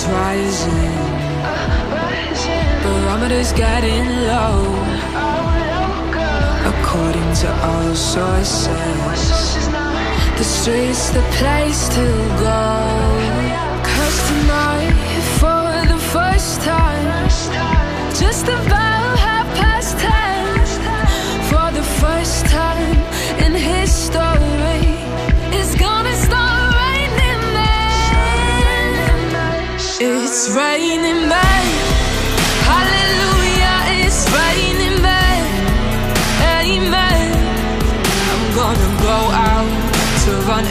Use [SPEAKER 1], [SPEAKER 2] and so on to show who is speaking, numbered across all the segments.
[SPEAKER 1] is rising. Barometer's getting low. According to all sources, the street's the place to go. Cause tonight, for the first time, just about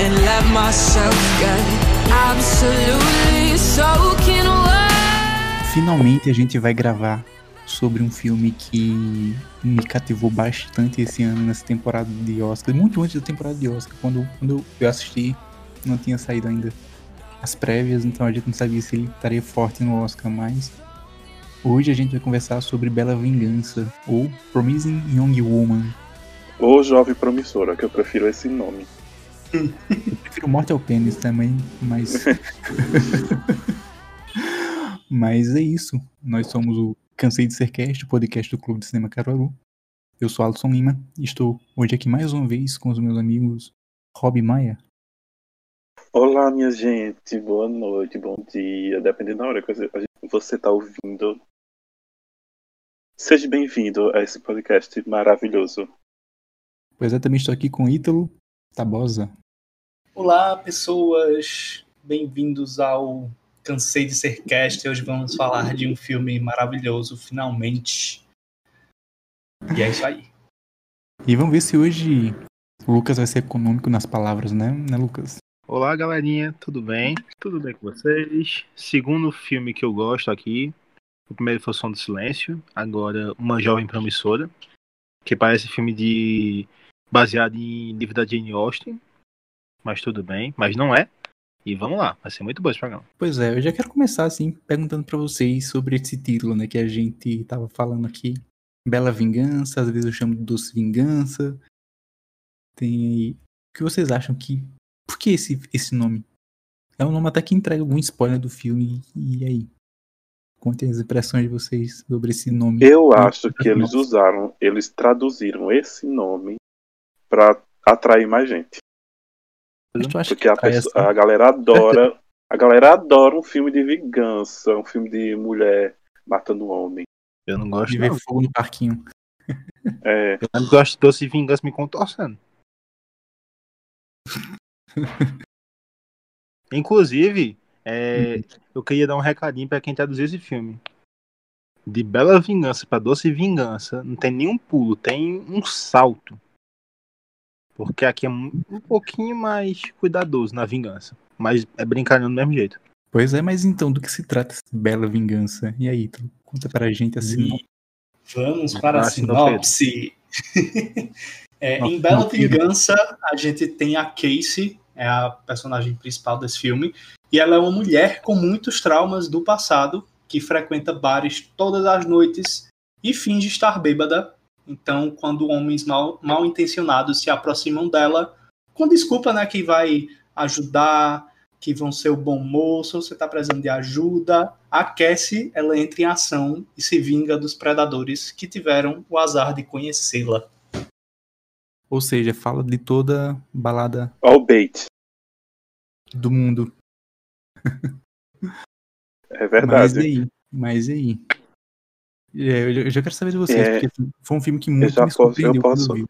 [SPEAKER 1] And let myself get absolutely soaking.
[SPEAKER 2] Finalmente a gente vai gravar sobre um filme que me cativou bastante esse ano nessa temporada de Oscar, muito antes da temporada de Oscar, quando, quando eu assisti não tinha saído ainda as prévias, então a gente não sabia se ele estaria forte no Oscar, mas hoje a gente vai conversar sobre Bela Vingança ou Promising Young Woman.
[SPEAKER 3] Ou Jovem Promissora, que eu prefiro esse nome.
[SPEAKER 2] Eu prefiro Mortal Penis também, mas Mas é isso. Nós somos o Cansei de Ser Cast, o podcast do Clube de Cinema Caruaru. Eu sou Alisson Lima e estou hoje aqui mais uma vez com os meus amigos Rob Maia.
[SPEAKER 3] Olá, minha gente. Boa noite, bom dia. Dependendo da hora que você está ouvindo. Seja bem-vindo a esse podcast maravilhoso.
[SPEAKER 2] Pois é, também estou aqui com Ítalo Tabosa.
[SPEAKER 4] Olá, pessoas. Bem-vindos ao Cansei de Ser Cast. Hoje vamos falar de um filme maravilhoso, finalmente. E é isso aí.
[SPEAKER 2] E vamos ver se hoje o Lucas vai ser econômico nas palavras, né, né Lucas?
[SPEAKER 5] Olá, galerinha, tudo bem? Tudo bem com vocês? Segundo filme que eu gosto aqui. O primeiro foi o Som do Silêncio, agora Uma Jovem Promissora, que parece filme de baseado em livro da Jane Austen, mas tudo bem, mas não é. E vamos lá, vai ser muito bom esse programa.
[SPEAKER 2] Pois é, eu já quero começar assim perguntando pra vocês sobre esse título, né, que a gente tava falando aqui. Bela Vingança, às vezes eu chamo de Doce Vingança. Tem aí. O que vocês acham que. Por que esse, esse nome? É um nome até que entrega algum spoiler do filme. E aí? Contem as impressões de vocês sobre esse nome.
[SPEAKER 3] Eu acho que eles usaram, eles traduziram esse nome pra atrair mais gente. Porque a,
[SPEAKER 2] atrai
[SPEAKER 3] pessoa-
[SPEAKER 2] assim?
[SPEAKER 3] a galera adora. A galera adora um filme de vingança, um filme de mulher matando um homem.
[SPEAKER 5] Eu não gosto
[SPEAKER 2] de ver
[SPEAKER 5] não.
[SPEAKER 2] fogo no parquinho.
[SPEAKER 3] É,
[SPEAKER 5] Eu não gosto de Doce Vingança me contorcendo. Inclusive, é, eu queria dar um recadinho pra quem traduziu esse filme. De Bela Vingança pra Doce Vingança, não tem nenhum pulo, tem um salto. Porque aqui é um pouquinho mais cuidadoso na vingança. Mas é brincalhão do mesmo jeito.
[SPEAKER 2] Pois é, mas então, do que se trata essa bela vingança? E aí, Ítalo? Conta pra gente assim.
[SPEAKER 4] Vamos para a
[SPEAKER 5] sinopse.
[SPEAKER 4] É,
[SPEAKER 2] Nossa,
[SPEAKER 4] em Bela. Vingança, a gente tem a Casey, é a personagem principal desse filme, e ela é uma mulher com muitos traumas do passado, que frequenta bares todas as noites e finge estar bêbada. Então, quando homens mal, mal intencionados se aproximam dela, com desculpa, né, que vai ajudar, que vão ser o bom moço, você está precisando de ajuda, a Cassie, ela entra em ação e se vinga dos predadores que tiveram o azar de conhecê-la.
[SPEAKER 2] Ou seja, fala de toda balada
[SPEAKER 3] o bait.
[SPEAKER 2] do mundo.
[SPEAKER 3] É
[SPEAKER 2] Mas e
[SPEAKER 3] verdade.
[SPEAKER 2] aí? Mas e aí? É, eu já- quero saber de vocês,
[SPEAKER 3] É,
[SPEAKER 2] porque foi um filme que muito
[SPEAKER 3] já
[SPEAKER 2] me
[SPEAKER 3] posso- eu
[SPEAKER 2] surpreendeu quando
[SPEAKER 3] posso-
[SPEAKER 2] eu vi.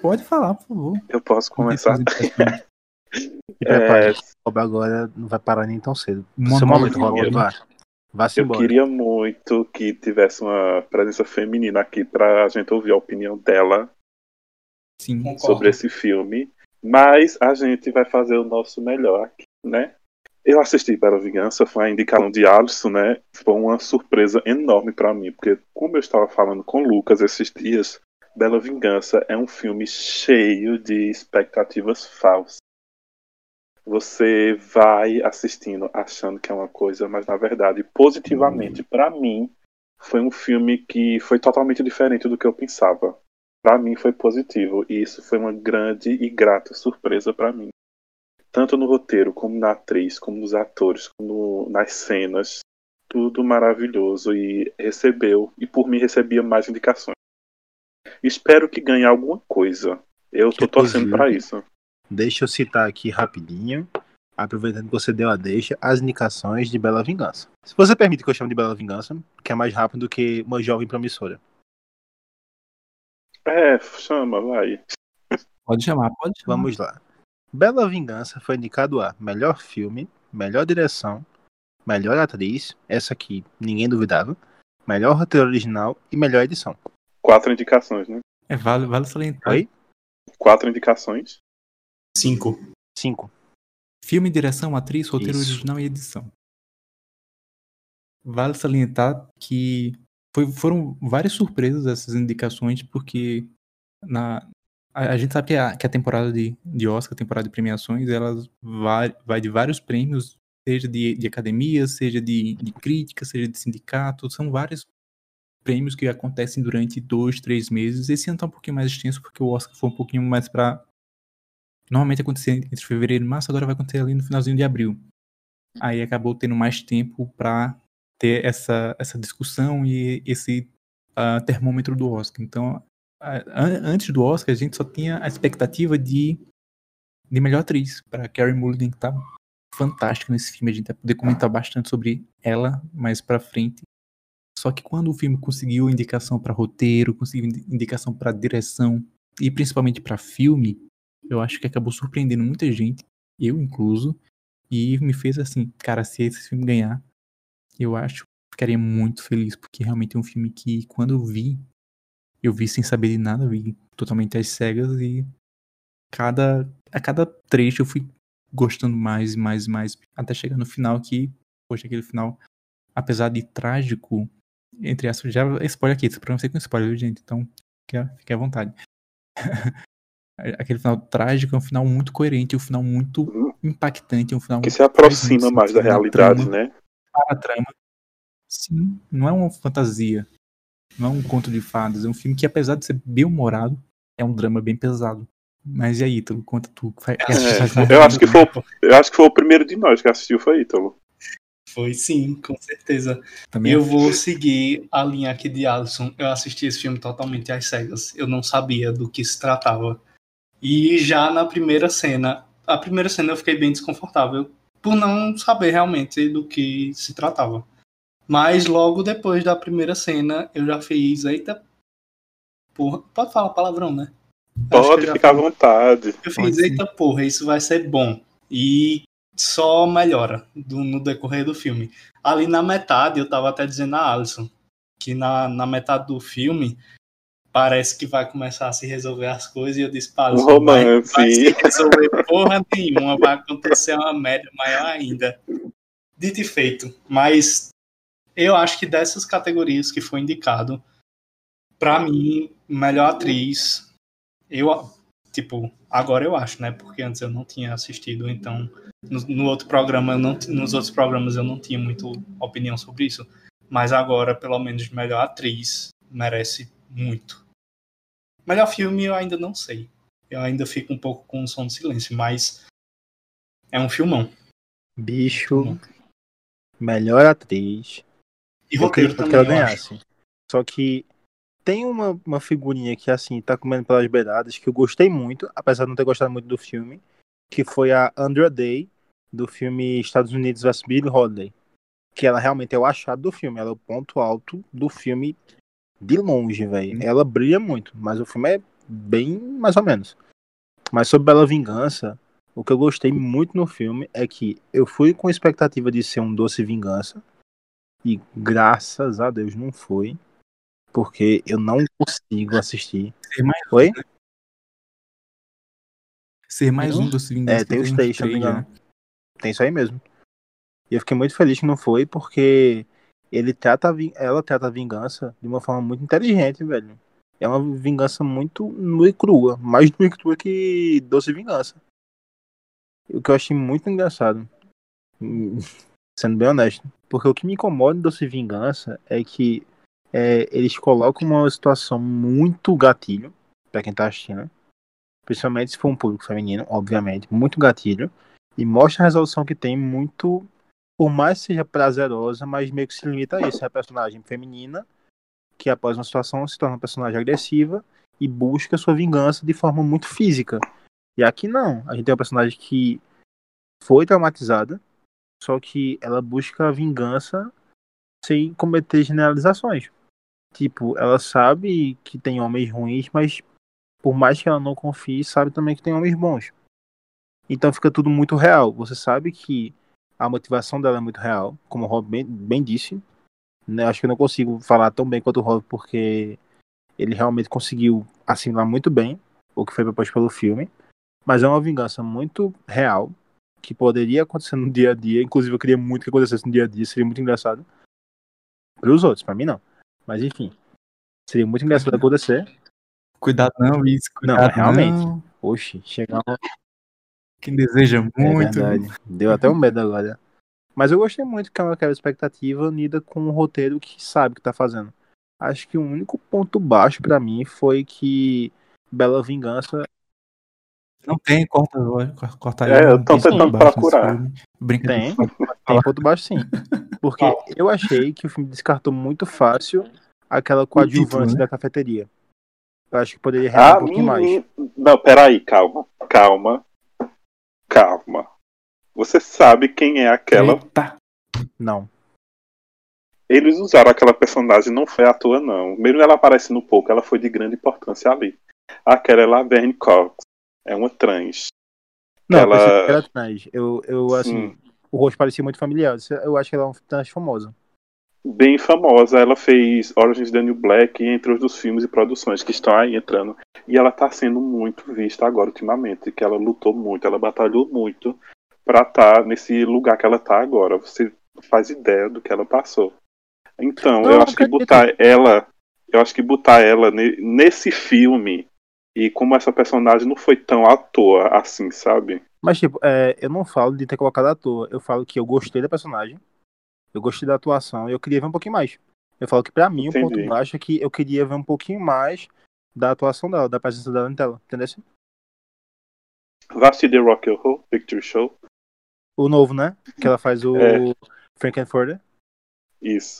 [SPEAKER 2] Pode falar, por favor.
[SPEAKER 3] Eu posso começar?
[SPEAKER 5] E prepare,
[SPEAKER 3] É,
[SPEAKER 5] Rob agora não vai parar nem tão cedo. Seu momento, Rob,
[SPEAKER 3] eu-
[SPEAKER 5] vá. Vá-se
[SPEAKER 3] eu
[SPEAKER 5] embora.
[SPEAKER 3] queria muito que tivesse uma presença feminina aqui pra gente ouvir a opinião dela
[SPEAKER 2] Sim.
[SPEAKER 3] Sobre esse filme. Mas a gente vai fazer o nosso melhor aqui, né? Eu assisti Bela Vingança, foi a indicação de Alisson, né? Foi uma surpresa enorme pra mim, porque como eu estava falando com o Lucas esses dias, Bela Vingança é um filme cheio de expectativas falsas. Você vai assistindo achando que é uma coisa, mas na verdade, positivamente, pra mim, foi um filme que foi totalmente diferente do que eu pensava. Pra mim foi positivo e isso foi uma grande e grata surpresa pra mim. tanto no roteiro, como na atriz, como nos atores, como no, nas cenas. Tudo maravilhoso e recebeu, e por mim recebia mais indicações. Espero que ganhe alguma coisa. Eu tô torcendo para isso.
[SPEAKER 5] Deixa eu citar aqui rapidinho, aproveitando que você deu a deixa, as indicações de Bela Vingança. Se você permite que eu chame de Bela Vingança, que é mais rápido do que uma jovem promissora.
[SPEAKER 3] É, chama, vai.
[SPEAKER 2] Pode chamar, pode chamar.
[SPEAKER 5] Vamos lá. Bela Vingança foi indicado a melhor filme, melhor direção, melhor atriz, essa aqui ninguém duvidava, melhor roteiro original e melhor edição.
[SPEAKER 3] Quatro indicações, né?
[SPEAKER 2] É, vale, vale salientar.
[SPEAKER 5] Oi?
[SPEAKER 3] Quatro indicações.
[SPEAKER 4] Cinco.
[SPEAKER 5] Cinco.
[SPEAKER 2] Filme, direção, atriz, roteiro
[SPEAKER 5] Isso.
[SPEAKER 2] original e edição. Vale salientar que foi- foram várias surpresas essas indicações, porque na, a, a gente sabe que a, que a temporada de, de Oscar, a temporada de premiações, ela vai, vai de vários prêmios, seja de, de academia, seja de, de crítica, seja de sindicato, são vários prêmios que acontecem durante dois, três meses. Esse ano tá um pouquinho mais extenso, porque o Oscar foi um pouquinho mais para Normalmente acontecia entre fevereiro e março, agora vai acontecer ali no finalzinho de abril. Aí acabou tendo mais tempo para ter essa, essa discussão e esse ah, termômetro do Oscar. Então, an- antes do Oscar, a gente só tinha a expectativa de, de melhor atriz para Carrie Mulligan, que tá fantástica nesse filme. A gente vai poder comentar bastante sobre ela mais pra frente. Só que quando o filme conseguiu indicação para roteiro, conseguiu indi- indicação para direção e principalmente para filme, eu acho que acabou surpreendendo muita gente, eu incluso, e me fez assim, cara, se esse filme ganhar, eu acho que ficaria muito feliz, porque realmente é um filme que quando eu vi, eu vi sem saber de nada, vi totalmente às cegas e cada a cada trecho eu fui gostando mais e mais e mais, até chegar no final que, poxa, aquele final, apesar de trágico, entre aspas, já spoiler aqui, esse programa sei com spoiler, gente, então fique, à vontade. Aquele final trágico é um final muito coerente, um final muito impactante, um final
[SPEAKER 3] Que se aproxima mais da realidade,
[SPEAKER 2] trama,
[SPEAKER 3] né?
[SPEAKER 2] Para a trama. Sim, não é uma fantasia, não é um conto de fadas, é um filme que apesar de ser bem humorado, é um drama bem pesado. Mas e aí, tu conta tu. Faz,
[SPEAKER 3] É, eu acho que foi, eu acho que foi o primeiro de nós que assistiu, foi Ítalo.
[SPEAKER 4] Foi sim, com certeza.
[SPEAKER 2] também
[SPEAKER 4] Eu vou seguir a linha aqui de Alisson. Eu assisti esse filme totalmente às cegas. Eu não sabia do que se tratava. E já na primeira cena, a primeira cena eu fiquei bem desconfortável por não saber realmente do que se tratava. Mas logo depois da primeira cena, eu já fiz, eita, porra, pode falar palavrão, né?
[SPEAKER 3] Pode ficar à vontade.
[SPEAKER 4] Eu
[SPEAKER 2] Pode
[SPEAKER 4] fiz,
[SPEAKER 2] sim.
[SPEAKER 4] eita porra, isso vai ser bom. E só melhora do- no decorrer do filme. Ali na metade, eu tava até dizendo a Alison que na, na metade do filme parece que vai começar a se resolver as coisas. E eu disse para
[SPEAKER 3] Um
[SPEAKER 4] Alison, vai, se resolver porra nenhuma, vai acontecer uma merda maior ainda. Dito e feito. Mas eu acho que dessas categorias que foi indicado, pra mim, melhor atriz, eu, tipo, agora eu acho, né? Porque antes eu não tinha assistido, então no, no outro programa, eu não, nos outros programas eu não tinha muito opinião sobre isso. Mas agora, pelo menos, melhor atriz merece muito. Melhor filme eu ainda não sei. Eu ainda fico um pouco com o som do silêncio, mas é um filmão.
[SPEAKER 5] Bicho, melhor atriz.
[SPEAKER 4] E
[SPEAKER 5] eu
[SPEAKER 4] roteiro
[SPEAKER 5] queria que
[SPEAKER 4] também.
[SPEAKER 5] ela ganhasse. Só que tem uma, uma figurinha que, assim, tá comendo pelas beiradas, que eu gostei muito, apesar de não ter gostado muito do filme, que foi a Andrea Day, do filme Estados Unidos vs Billie Holiday. Que ela realmente é o achado do filme, ela é o ponto alto do filme de longe, velho. Ela brilha muito, mas o filme é bem mais ou menos. Mas sobre Bela Vingança, o que eu gostei muito no filme é que eu fui com expectativa de ser um doce vingança, e graças a Deus não foi, porque eu não consigo assistir.
[SPEAKER 2] Ser mais,
[SPEAKER 5] Oi?
[SPEAKER 2] ser mais um dos Vingança.
[SPEAKER 5] É, tem os três,
[SPEAKER 2] já.
[SPEAKER 5] engano. Tem isso aí mesmo. E eu fiquei muito feliz que não foi, porque ele trata ela trata a vingança de uma forma muito inteligente, velho. É uma vingança muito nua e crua, mais nua e crua que doce vingança. O que eu achei muito engraçado, sendo bem honesto, porque o que me incomoda em doce vingança é que é, eles colocam uma situação muito gatilho pra quem tá assistindo, principalmente se for um público feminino, obviamente, muito gatilho. E mostra a resolução que tem muito. Por mais que seja prazerosa, mas meio que se limita a isso. É a personagem feminina que, após uma situação, se torna uma personagem agressiva e busca sua vingança de forma muito física. E aqui não. A gente tem uma personagem que foi traumatizada, só que ela busca a vingança sem cometer generalizações. Tipo, ela sabe que tem homens ruins, mas por mais que ela não confie, sabe também que tem homens bons. Então fica tudo muito real. Você sabe que a motivação dela é muito real, como o Rob bem, bem disse. Né? Acho que eu não consigo falar tão bem quanto o Rob, porque ele realmente conseguiu assimilar muito bem o que foi proposto pelo filme. Mas é uma vingança muito real, que poderia acontecer no dia a dia. Inclusive, eu queria muito que acontecesse no dia a dia, seria muito engraçado. Para os outros, para mim não. Mas enfim, seria muito engraçado acontecer.
[SPEAKER 2] Cuidado não, isso.
[SPEAKER 5] Não,
[SPEAKER 2] Cuidado
[SPEAKER 5] realmente.
[SPEAKER 2] não.
[SPEAKER 5] Oxe, chegar um...
[SPEAKER 2] Quem deseja
[SPEAKER 5] É
[SPEAKER 2] muito.
[SPEAKER 5] verdade. Deu até um medo agora. Mas eu gostei muito que é aquela expectativa unida com um roteiro que sabe o que tá fazendo. Acho que o único ponto baixo pra mim foi que Bela Vingança.
[SPEAKER 2] Não tem, corta, corta, corta aí.
[SPEAKER 3] É, eu tô tentando procurar.
[SPEAKER 5] Tem, tem ponto baixo sim. Porque eu achei que o filme descartou muito fácil aquela coadjuvante
[SPEAKER 2] né?
[SPEAKER 5] da cafeteria. Eu acho que poderia relar
[SPEAKER 3] Ah,
[SPEAKER 5] um pouquinho mais.
[SPEAKER 3] Não, peraí, calma. Calma. Calma. Você sabe quem é aquela.
[SPEAKER 2] Eita.
[SPEAKER 5] Não.
[SPEAKER 3] Eles usaram aquela personagem, não foi à toa, não. Mesmo ela aparece no pouco, ela foi de grande importância ali. Aquela é Laverne Cox. É uma trans.
[SPEAKER 5] Não,
[SPEAKER 3] Ela-
[SPEAKER 5] eu que era trans. Eu, eu assim,
[SPEAKER 3] Sim.
[SPEAKER 5] o rosto parecia muito familiar. Eu acho que ela é uma trans famosa.
[SPEAKER 3] Bem famosa. Ela fez Origins the New Black, entre outros filmes e produções que estão aí entrando. E ela tá sendo muito vista agora, ultimamente. Que ela lutou muito, ela batalhou muito pra estar nesse lugar que ela tá agora. Você faz ideia do que ela passou. Então,
[SPEAKER 5] Não,
[SPEAKER 3] eu acho que botar ela. Eu acho que botar ela ne- nesse filme. E como essa personagem não foi tão à toa assim, sabe?
[SPEAKER 5] Mas, tipo, é, eu não falo de ter colocado à toa. Eu falo que eu gostei da personagem. Eu gostei da atuação e eu queria ver um pouquinho mais. Eu falo que pra mim o ponto
[SPEAKER 3] Entendi.
[SPEAKER 5] baixo é que eu queria ver um pouquinho mais da atuação dela, da presença dela em tela. Entendeu?
[SPEAKER 3] Vai assistir The Rock Horror Picture Show.
[SPEAKER 5] O novo, né? Que ela faz o
[SPEAKER 3] É.
[SPEAKER 5] Frankenfurter.
[SPEAKER 3] Isso.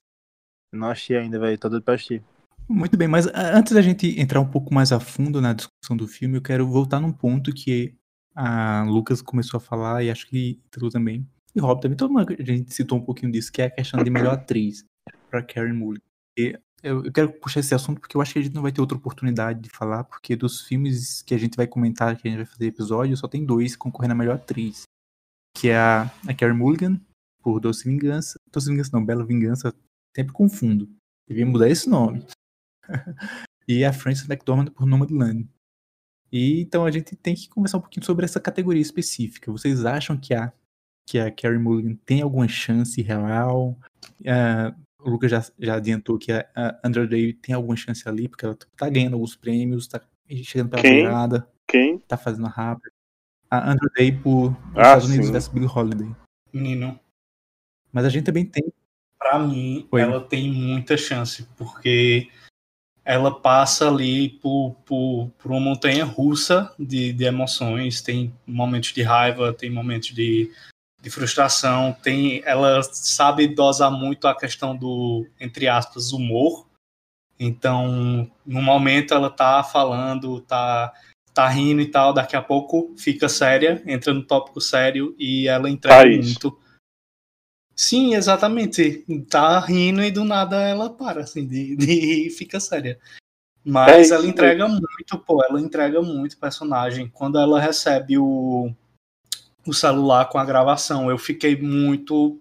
[SPEAKER 5] Não achei ainda, velho. Tô doido pra assistir.
[SPEAKER 2] Muito bem, mas ah, antes da gente entrar um pouco mais a fundo na discussão do filme, eu quero voltar num ponto que a Lucas começou a falar, e acho que tu também, Rob também, todo mundo, a gente citou um pouquinho disso, que é a questão de melhor atriz para Karen Mulligan. E eu, eu quero puxar esse assunto porque eu acho que a gente não vai ter outra oportunidade de falar, porque dos filmes que a gente vai comentar, que a gente vai fazer episódio, só tem dois concorrendo a melhor atriz, que é a, a Karen Mulligan, por Doce Vingança, Doce Vingança não, Bela Vingança, sempre confundo, devia mudar esse nome e a Frances McDormand por Nomadland. E então a gente tem que conversar um pouquinho sobre essa categoria específica. Vocês acham que a que a Carrie Mulligan tem alguma chance real? Ah, o Lucas já, já adiantou que a, a Andra Day tem alguma chance ali, porque ela tá ganhando alguns prêmios, tá chegando pela
[SPEAKER 3] Quem?
[SPEAKER 2] beirada,
[SPEAKER 3] Quem?
[SPEAKER 2] tá fazendo rápido. A Andra Day por
[SPEAKER 3] Ah,
[SPEAKER 2] Estados Unidos
[SPEAKER 3] sim.
[SPEAKER 2] versus Billie Holiday.
[SPEAKER 4] Menino,
[SPEAKER 2] Mas a gente também tem.
[SPEAKER 4] pra mim,
[SPEAKER 2] Oi.
[SPEAKER 4] ela tem muita chance, porque ela passa ali por, por, por uma montanha russa de, de emoções, tem momentos de raiva, tem momentos de, de frustração, tem, ela sabe dosar muito a questão do, entre aspas, humor. Então, no momento ela tá falando, tá, tá rindo e tal, daqui a pouco fica séria, entra no tópico sério e ela entrega muito. Sim, exatamente. Tá rindo e do nada ela para, assim, de, de fica séria. Mas
[SPEAKER 3] É
[SPEAKER 4] ela entrega muito, pô, ela entrega muito personagem. Quando ela recebe o, o celular com a gravação, eu fiquei muito,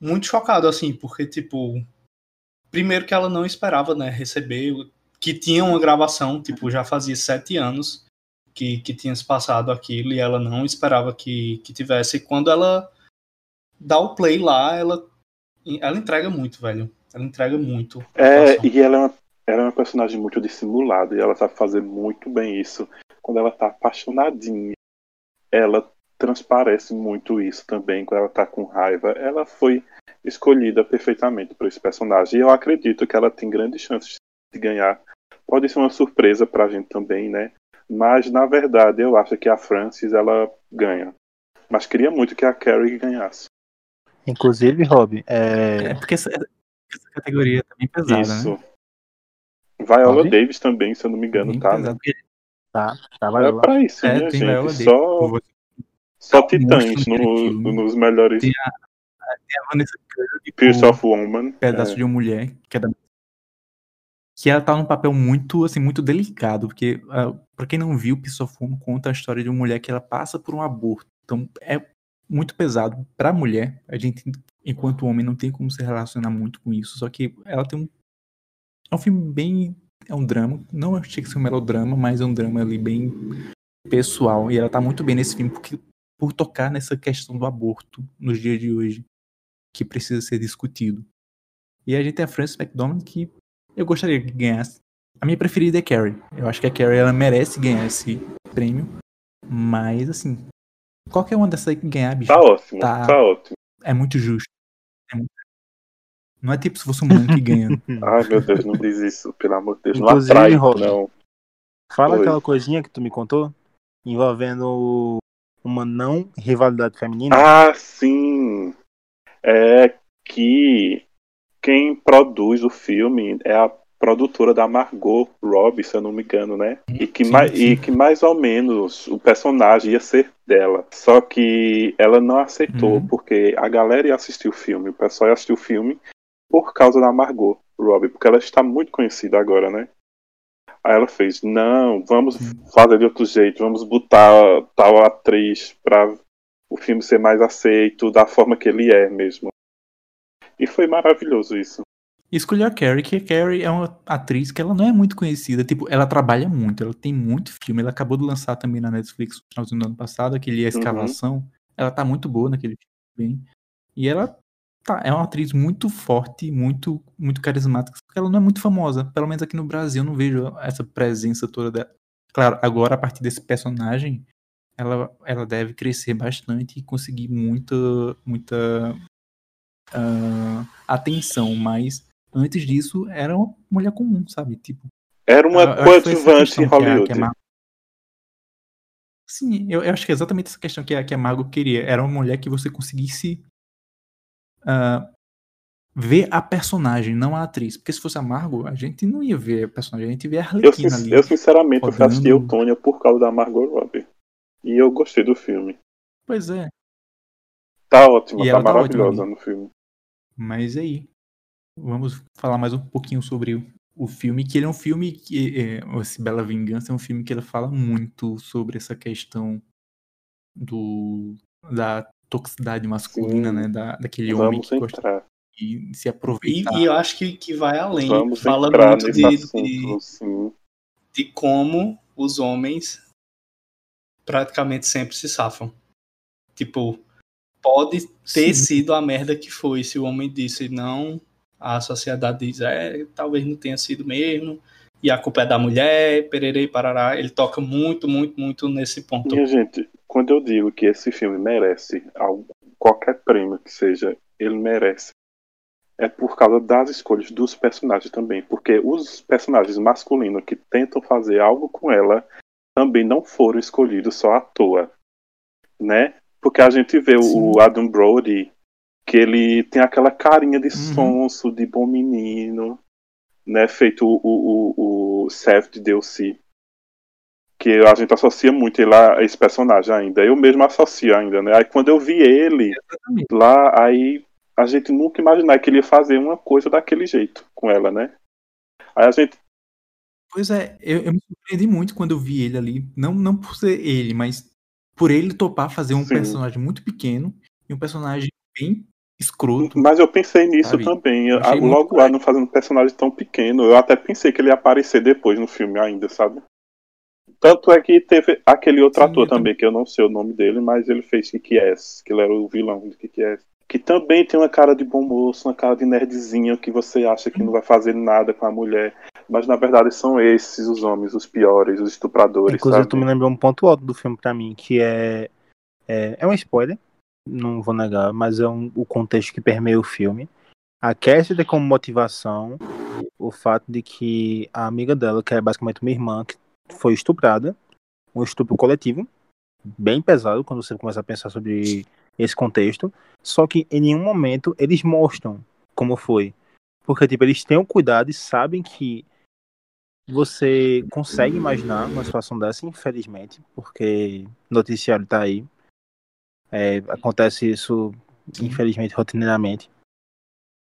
[SPEAKER 4] muito chocado, assim, porque, tipo, primeiro que ela não esperava, né, receber, que tinha uma gravação, tipo, já fazia sete anos que, que tinha se passado aquilo e ela não esperava que, que tivesse. E quando ela dá o play lá, ela, ela entrega muito, velho. Ela entrega muito.
[SPEAKER 3] É, e ela é, uma, ela é uma personagem muito dissimulada e ela sabe fazer muito bem isso. Quando ela tá apaixonadinha, ela transparece muito isso também. Quando ela tá com raiva, ela foi escolhida perfeitamente por esse personagem. E eu acredito que ela tem grandes chances de ganhar. Pode ser uma surpresa pra gente também, né? Mas na verdade eu acho que a Frances ela ganha. Mas queria muito que a Carrie ganhasse.
[SPEAKER 5] Inclusive, Rob, é...
[SPEAKER 2] É porque essa, essa categoria tá bem pesada,
[SPEAKER 3] Isso.
[SPEAKER 2] né?
[SPEAKER 3] Viola
[SPEAKER 5] Robbie?
[SPEAKER 3] Davis também, se eu não me engano,
[SPEAKER 2] Bem
[SPEAKER 3] tá? Né?
[SPEAKER 2] porque
[SPEAKER 5] tá, tá,
[SPEAKER 3] É
[SPEAKER 5] vai lá.
[SPEAKER 3] pra isso,
[SPEAKER 2] É, Viola
[SPEAKER 3] gente. Só, só titãs no-
[SPEAKER 2] naquilo.
[SPEAKER 3] nos melhores
[SPEAKER 2] Tem Tem a Vanessa Kirby
[SPEAKER 3] Pierce of Woman.
[SPEAKER 2] Pedaço
[SPEAKER 3] É.
[SPEAKER 2] de uma Mulher, que é da... Que ela tá num papel muito, assim, muito delicado, porque, ah, pra quem não viu, Woman conta a história de uma mulher que ela passa por um aborto. Então, é muito pesado pra mulher. A gente, enquanto homem, não tem como se relacionar muito com isso. Só que ela tem um... É um filme bem... É um drama. Não achei que seja um melodrama, mas é um drama ali bem pessoal. E ela tá muito bem nesse filme porque, por tocar nessa questão do aborto nos dias de hoje, que precisa ser discutido. E a gente tem a Frances McDormand que eu gostaria que ganhasse. A minha preferida é Carrie. Eu acho que a Carrie ela merece ganhar esse prêmio. Mas, assim, qualquer uma dessas aí que ganhar, bicho,
[SPEAKER 3] Tá ótimo,
[SPEAKER 2] Tá.
[SPEAKER 3] tá, ótimo.
[SPEAKER 2] é muito justo. É muito- Não é tipo se fosse um branco que ganha.
[SPEAKER 3] Ai, meu Deus, não diz isso, pelo amor de Deus. Não
[SPEAKER 5] Inclusive,
[SPEAKER 3] atrai,
[SPEAKER 5] Rob,
[SPEAKER 3] não.
[SPEAKER 5] Fala
[SPEAKER 3] Oi.
[SPEAKER 5] aquela coisinha que tu me contou, envolvendo uma não rivalidade feminina.
[SPEAKER 3] Ah, sim. É que quem produz o filme é a produtora da Margot Robbie, se eu não me engano, né? E que,
[SPEAKER 2] Sim,
[SPEAKER 3] mais,
[SPEAKER 2] sim.
[SPEAKER 3] e que mais ou menos o personagem ia ser dela. Só que ela não aceitou,
[SPEAKER 2] Uhum.
[SPEAKER 3] porque a galera ia assistir o filme, o pessoal ia assistir o filme por causa da Margot Robbie, porque ela está muito conhecida agora, né? Aí ela fez, não, vamos
[SPEAKER 2] Sim.
[SPEAKER 3] fazer de outro jeito, vamos botar tal atriz pra o filme ser mais aceito da forma que ele é mesmo. E foi maravilhoso isso.
[SPEAKER 2] Escolheu a Carrie, que a Carrie é uma atriz que ela não é muito conhecida. Tipo, ela trabalha muito, ela tem muito filme. Ela acabou de lançar também na Netflix no finalzinho do ano passado, aquele A Escavação. Ela tá muito boa naquele filme também. E ela tá, é uma atriz muito forte, muito, muito carismática, só que ela não é muito famosa. Pelo menos aqui no Brasil eu não vejo essa presença toda dela. Claro, agora a partir desse personagem, ela, ela deve crescer bastante e conseguir muita, muita ah, atenção, mas antes disso era uma mulher comum, sabe? Tipo,
[SPEAKER 3] Era uma
[SPEAKER 2] que essa
[SPEAKER 3] coadjuvante em
[SPEAKER 2] que a-
[SPEAKER 3] Hollywood.
[SPEAKER 2] que a Mar- Sim, eu, eu acho que é exatamente essa questão que a, que a Margot queria. Era uma mulher que você conseguisse ah, ver a personagem, não a atriz. Porque se fosse a Margot, a gente não ia ver a personagem, a gente ia ver a
[SPEAKER 3] Eu,
[SPEAKER 2] Arlequina
[SPEAKER 3] sin-
[SPEAKER 2] ali.
[SPEAKER 3] eu, sinceramente, eu
[SPEAKER 2] rodando.
[SPEAKER 3] Eutônia por causa da Margot Robbie. E eu gostei do filme.
[SPEAKER 2] Pois é,
[SPEAKER 3] Tá ótima,
[SPEAKER 2] E
[SPEAKER 3] tá
[SPEAKER 2] tá ótima
[SPEAKER 3] maravilhosa
[SPEAKER 2] ali.
[SPEAKER 3] no filme.
[SPEAKER 2] mas aí. Vamos falar mais um pouquinho sobre o, o filme, que ele é um filme que. É, esse Bela Vingança é um filme que ele fala muito sobre essa questão do da toxicidade masculina,
[SPEAKER 3] Sim.
[SPEAKER 2] né? Da, daquele homem
[SPEAKER 3] Vamos
[SPEAKER 2] que gosta de se
[SPEAKER 4] E,
[SPEAKER 2] aproveitar.
[SPEAKER 4] e eu acho que, que vai além.
[SPEAKER 3] Vamos
[SPEAKER 4] Fala muito de,
[SPEAKER 3] assunto,
[SPEAKER 4] de, de como os homens praticamente sempre se safam. Tipo, pode ter
[SPEAKER 2] Sim.
[SPEAKER 4] sido a merda que foi. Se o homem disse não, a sociedade diz, é, talvez não tenha sido mesmo. E a culpa é da mulher, pererei, parará. Ele toca muito, muito, muito nesse ponto.
[SPEAKER 3] Minha gente, quando eu digo que esse filme merece algo- qualquer prêmio que seja, ele merece. É por causa das escolhas dos personagens também. Porque os personagens masculinos que tentam fazer algo com ela também não foram escolhidos só à toa. Né? Porque a gente vê o-
[SPEAKER 2] Sim.
[SPEAKER 3] o Adam Brody, que ele tem aquela carinha de
[SPEAKER 2] Uhum.
[SPEAKER 3] sonso, de bom menino, né? Feito o, o, o Seth de DLC que a gente associa muito ele a esse personagem ainda. Eu mesmo associo ainda, né? Aí quando eu vi ele
[SPEAKER 2] Exatamente.
[SPEAKER 3] lá, aí a gente nunca imaginava que ele ia fazer uma coisa daquele jeito com ela, né? Aí a gente.
[SPEAKER 2] Pois é, eu, eu me surpreendi muito quando eu vi ele ali. Não, não por ser ele, mas por ele topar fazer um
[SPEAKER 3] Sim.
[SPEAKER 2] personagem muito pequeno e um personagem bem escroto.
[SPEAKER 3] Mas eu pensei nisso
[SPEAKER 2] Sabe?
[SPEAKER 3] também.
[SPEAKER 2] Eu
[SPEAKER 3] Logo lá, não fazendo um personagem tão pequeno. Eu até pensei que ele ia aparecer depois no filme ainda, sabe? Tanto é que teve aquele outro
[SPEAKER 2] Sim,
[SPEAKER 3] ator
[SPEAKER 2] eu
[SPEAKER 3] também, que eu não sei o nome dele, mas ele fez Kick-Ass, que ele era o vilão de Kick-Ass. Que também tem uma cara de bom moço, uma cara de nerdzinho, que você acha que não vai fazer nada com a mulher. Mas na verdade são esses os homens, os piores, os estupradores,
[SPEAKER 5] Inclusive,
[SPEAKER 3] sabe?
[SPEAKER 5] tu me lembrou um ponto alto do filme pra mim, que é. É, é um spoiler, não vou negar, mas é um, o contexto que permeia o filme. A Cassie tem como motivação o fato de que a amiga dela, que é basicamente uma irmã, que foi estuprada, um estupro coletivo, bem pesado quando você começa a pensar sobre esse contexto. Só que em nenhum momento eles mostram como foi. Porque, tipo, eles têm o cuidado e sabem que você consegue imaginar uma situação dessa, infelizmente, porque o noticiário tá aí. É, acontece isso, infelizmente, rotineiramente.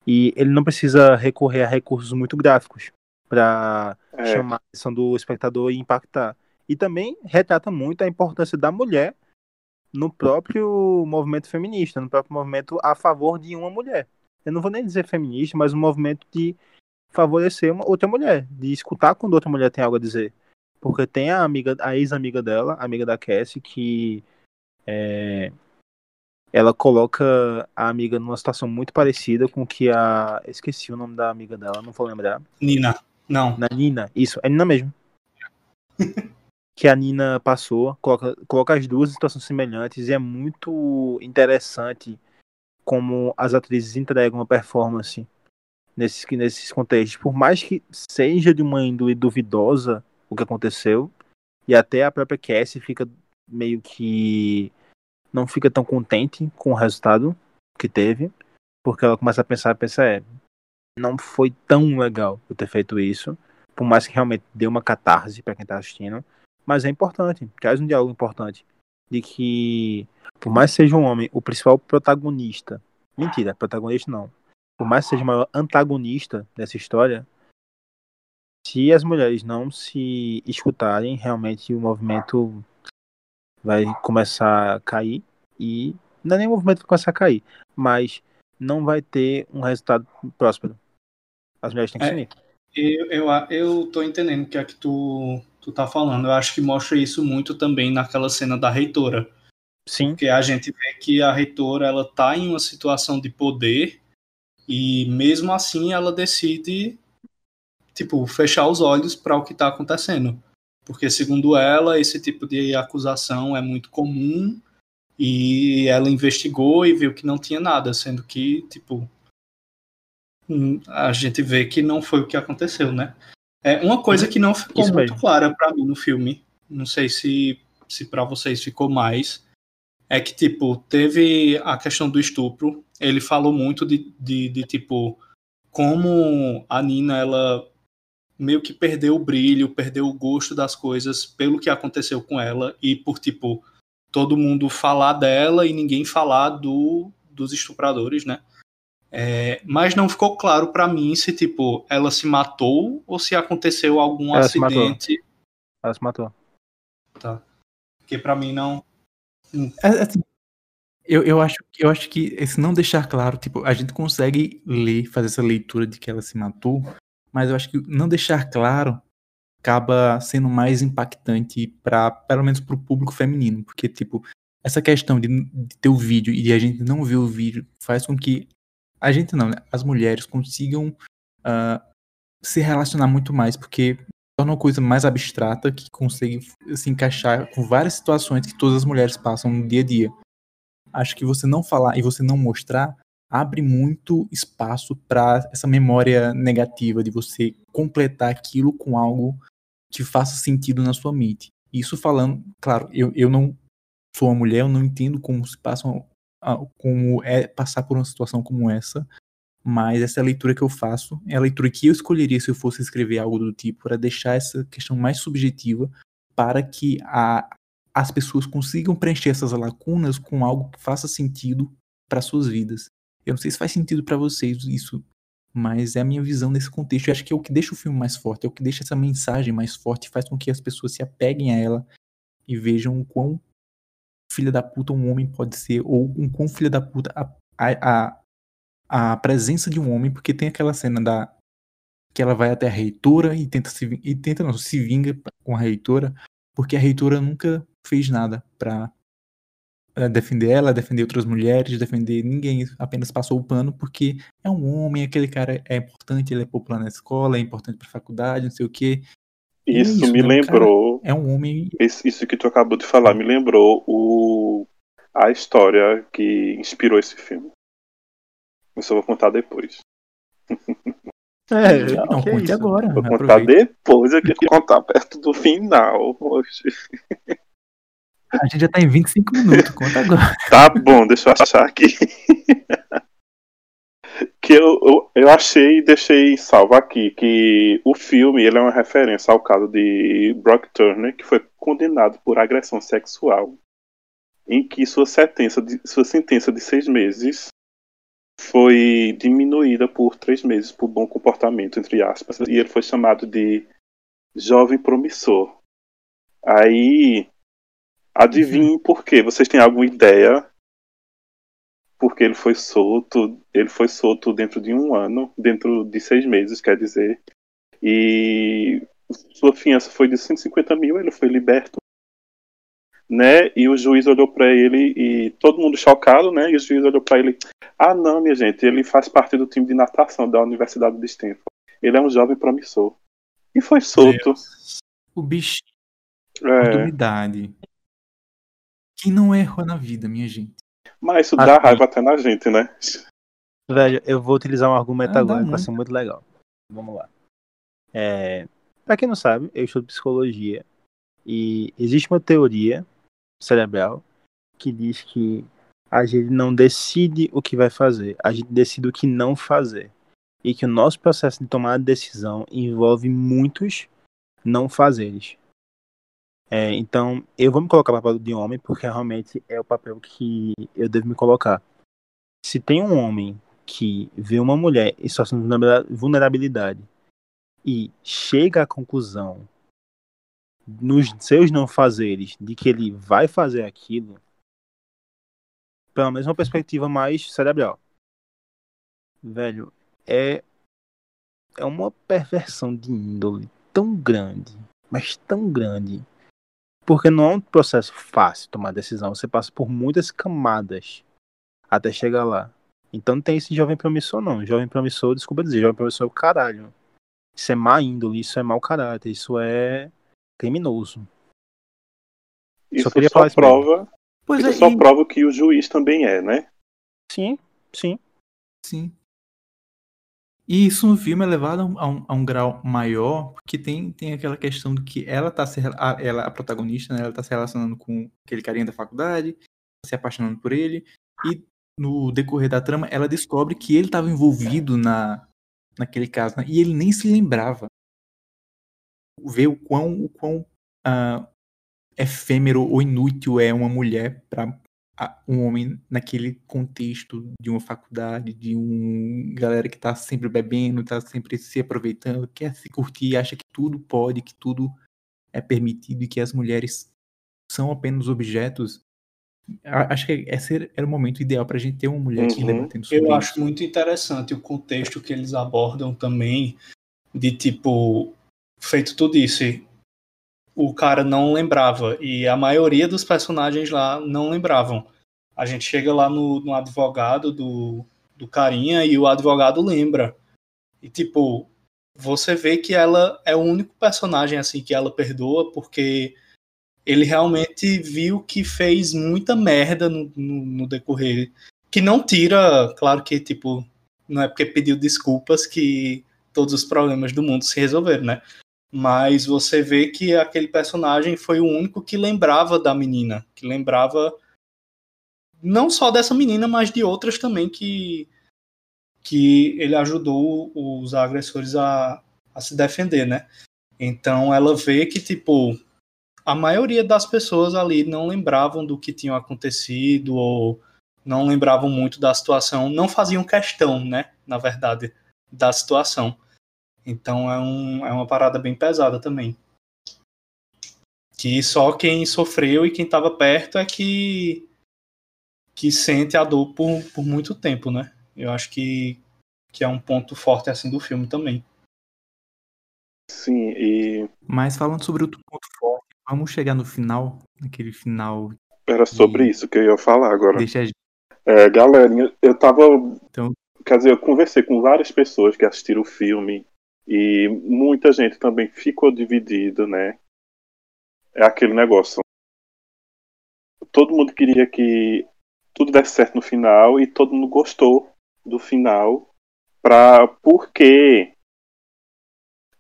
[SPEAKER 5] E ele não precisa recorrer a recursos muito gráficos para
[SPEAKER 3] É.
[SPEAKER 5] chamar a atenção do espectador e impactar. E também retrata muito a importância da mulher no próprio movimento feminista, no próprio movimento a favor de uma mulher. Eu não vou nem dizer feminista, mas um movimento de favorecer uma outra mulher, de escutar quando outra mulher tem algo a dizer. Porque tem a amiga, a ex-amiga dela, amiga da Cassie, que é, ela coloca a amiga numa situação muito parecida com que a. Esqueci o nome da amiga dela, não vou lembrar.
[SPEAKER 4] Nina. Não.
[SPEAKER 5] Na Nina, isso, é Nina mesmo. que a Nina passou, coloca, coloca as duas em situações semelhantes e é muito interessante como as atrizes entregam uma performance nesses, nesses contextos. Por mais que seja de uma índole duvidosa o que aconteceu, e até a própria Cassie fica meio que não fica tão contente com o resultado que teve, porque ela começa a pensar, pensa, é, não foi tão legal eu ter feito isso, por mais que realmente dê uma catarse para quem tá assistindo, mas é importante, traz um diálogo importante de que por mais que seja um homem o principal protagonista, mentira, protagonista não, por mais que seja o maior antagonista dessa história, se as mulheres não se escutarem, realmente o movimento vai começar a cair e não é nem o movimento que vai começar a cair, mas não vai ter um resultado próspero. As mulheres têm que
[SPEAKER 4] É.
[SPEAKER 5] se unir.
[SPEAKER 4] Eu, eu, eu tô entendendo que é que tu, tu tá falando. Eu acho que mostra isso muito também naquela cena da reitora.
[SPEAKER 5] Sim,
[SPEAKER 4] Porque a gente vê que a reitora ela tá em uma situação de poder e mesmo assim ela decide tipo fechar os olhos para o que está acontecendo. Porque segundo ela, esse tipo de acusação é muito comum e ela investigou e viu que não tinha nada, sendo que tipo hum, a gente vê que não foi o que aconteceu, né? É uma coisa que não ficou
[SPEAKER 5] Isso
[SPEAKER 4] muito
[SPEAKER 5] mesmo.
[SPEAKER 4] clara para mim no filme. Não sei se se para vocês ficou mais é que, tipo, teve a questão do estupro. Ele falou muito de, de, de, tipo, como a Nina, ela meio que perdeu o brilho, perdeu o gosto das coisas pelo que aconteceu com ela e por, tipo, todo mundo falar dela e ninguém falar do, dos estupradores, né? É, mas não ficou claro pra mim se, tipo, ela se matou ou se aconteceu algum
[SPEAKER 5] Ela se
[SPEAKER 4] acidente.
[SPEAKER 5] ela se matou.
[SPEAKER 4] Tá. Porque pra mim não.
[SPEAKER 2] É, assim, eu, eu, acho, eu acho que esse não deixar claro, tipo, a gente consegue ler, fazer essa leitura de que ela se matou, mas eu acho que não deixar claro acaba sendo mais impactante para pelo menos para o público feminino, porque tipo essa questão de, de ter o vídeo e de a gente não ver o vídeo faz com que a gente não, né, as mulheres consigam ah, se relacionar muito mais, porque torna uma coisa mais abstrata que consegue se encaixar com várias situações que todas as mulheres passam no dia a dia. Acho que você não falar e você não mostrar abre muito espaço para essa memória negativa de você completar aquilo com algo que faça sentido na sua mente. Isso falando, claro, eu, eu não sou uma mulher, eu não entendo como se passa, como é passar por uma situação como essa, mas essa é a leitura que eu faço, é a leitura que eu escolheria se eu fosse escrever algo do tipo, para deixar essa questão mais subjetiva para que a, as pessoas consigam preencher essas lacunas com algo que faça sentido para suas vidas. Eu não sei se faz sentido para vocês isso, mas é a minha visão nesse contexto. Eu acho que é o que deixa o filme mais forte, é o que deixa essa mensagem mais forte, faz com que as pessoas se apeguem a ela e vejam o quão filha da puta um homem pode ser, ou um quão filha da puta a, a, a, presença de um homem, porque tem aquela cena da que ela vai até a reitora e tenta se e tenta não, se vinga com a reitora, porque a reitora nunca fez nada para defender ela, defender outras mulheres, defender ninguém, apenas passou o pano porque é um homem, aquele cara é importante, ele é popular na escola, é importante pra faculdade, não sei o quê. É
[SPEAKER 3] Isso,
[SPEAKER 2] isso,
[SPEAKER 3] me
[SPEAKER 2] né?
[SPEAKER 3] Lembrou.
[SPEAKER 2] É um homem.
[SPEAKER 3] Isso que tu acabou de falar me lembrou o, a história que inspirou esse filme. Eu só vou contar depois.
[SPEAKER 5] É,
[SPEAKER 2] Não,
[SPEAKER 5] que
[SPEAKER 2] conte
[SPEAKER 5] isso?
[SPEAKER 2] agora.
[SPEAKER 3] Vou contar
[SPEAKER 2] aproveita.
[SPEAKER 3] depois, eu queria contar perto do final. Oxe.
[SPEAKER 2] A gente já tá em 25 minutos, conta agora.
[SPEAKER 3] Tá bom, deixa eu achar aqui. que eu, eu, eu achei e deixei salvo aqui que o filme ele é uma referência ao caso de Brock Turner, que foi condenado por agressão sexual, em que sua sentença de, sua sentença de seis meses foi diminuída por três meses por bom comportamento, entre aspas, e ele foi chamado de jovem promissor. Aí, adivinhem por quê? Vocês têm alguma ideia? Porque ele foi solto, ele foi solto dentro de um ano, dentro de seis meses, quer dizer. E sua fiança foi de 150 mil, ele foi liberto. Né? E o juiz olhou para ele e todo mundo chocado, né? E o juiz olhou para ele: "Ah, não, minha gente, ele faz parte do time de natação da Universidade de Stanford. Ele é um jovem promissor." E foi solto.
[SPEAKER 2] O bicho
[SPEAKER 3] É,
[SPEAKER 2] oportunidade. Quem não errou na vida, minha gente?
[SPEAKER 3] Mas isso dá raiva até na gente, né?
[SPEAKER 5] Velho, eu vou utilizar um argumento
[SPEAKER 2] Ah,
[SPEAKER 5] agora que vai
[SPEAKER 2] muito.
[SPEAKER 5] ser muito legal. Vamos lá. É, pra quem não sabe, eu estudo psicologia e existe uma teoria cerebral que diz que a gente não decide o que vai fazer, a gente decide o que não fazer. E que o nosso processo de tomar decisão envolve muitos não fazeres. É, então, eu vou me colocar no papel de homem porque realmente é o papel que eu devo me colocar. Se tem um homem que vê uma mulher em situação de vulnerabilidade- e chega à conclusão nos seus não fazeres de que ele vai fazer aquilo, pelo menos uma perspectiva mais cerebral. Velho, é é uma perversão de índole tão grande, mas tão grande, porque não é um processo fácil tomar decisão, você passa por muitas camadas até chegar lá. Então não tem esse jovem promissor, não. Jovem promissor, desculpa dizer, jovem promissor é o caralho. Isso é má índole, isso é mau caráter, isso é criminoso.
[SPEAKER 3] Isso
[SPEAKER 5] queria
[SPEAKER 3] só
[SPEAKER 5] falar isso
[SPEAKER 3] prova,
[SPEAKER 2] Pois
[SPEAKER 3] isso
[SPEAKER 2] é,
[SPEAKER 3] só
[SPEAKER 2] e-
[SPEAKER 3] prova que o juiz também é, né?
[SPEAKER 5] Sim, sim.
[SPEAKER 2] Sim. E isso no filme é levado a um, a um- grau maior, porque tem, tem aquela questão de que ela tá se, a, ela, a protagonista, né, ela tá se relacionando com aquele carinha da faculdade, se apaixonando por ele, e no decorrer da trama ela descobre que ele estava envolvido na, naquele caso, né, e ele nem se lembrava. Ver o quão, o quão ah, efêmero ou inútil é uma mulher para um homem naquele contexto de uma faculdade, de um galera que tá sempre bebendo, tá sempre se aproveitando, quer se curtir, acha que tudo pode, que tudo é permitido e que as mulheres são apenas objetos. A- Acho que esse era o momento ideal pra gente ter uma mulher aqui
[SPEAKER 3] Uhum.
[SPEAKER 2] debatendo sobre
[SPEAKER 4] Eu
[SPEAKER 2] isso.
[SPEAKER 4] acho muito interessante o contexto que eles abordam também, de tipo, feito tu disse, o cara não lembrava, e a maioria dos personagens lá não lembravam. A gente chega lá no, no advogado do, do carinha e o advogado lembra. E tipo, você vê que ela é o único personagem assim que ela perdoa, porque ele realmente viu que fez muita merda no, no, no decorrer que não tira, claro que tipo, não é porque pediu desculpas que todos os problemas do mundo se resolveram, né? Mas você vê que aquele personagem foi o único que lembrava da menina, que lembrava não só dessa menina, mas de outras também que que ele ajudou os agressores a, a se defender, né? Então ela vê que tipo a maioria das pessoas ali não lembravam do que tinha acontecido ou não lembravam muito da situação, não faziam questão, né, na verdade, da situação. Então é, um, é uma parada bem pesada também. Que só quem sofreu e quem estava perto é que que sente a dor por, por muito tempo, né? Eu acho que, que é um ponto forte assim do filme também.
[SPEAKER 3] Sim, e
[SPEAKER 2] Mas falando sobre outro ponto forte, vamos chegar no final, naquele final,
[SPEAKER 3] era sobre isso que eu ia falar agora.
[SPEAKER 2] deixa a gente
[SPEAKER 3] É, galerinha, eu tava.
[SPEAKER 2] Então-
[SPEAKER 3] Quer dizer, eu conversei com várias pessoas que assistiram o filme e muita gente também ficou dividida, né? É aquele negócio. Todo mundo queria que tudo desse certo no final e todo mundo gostou do final pra, porque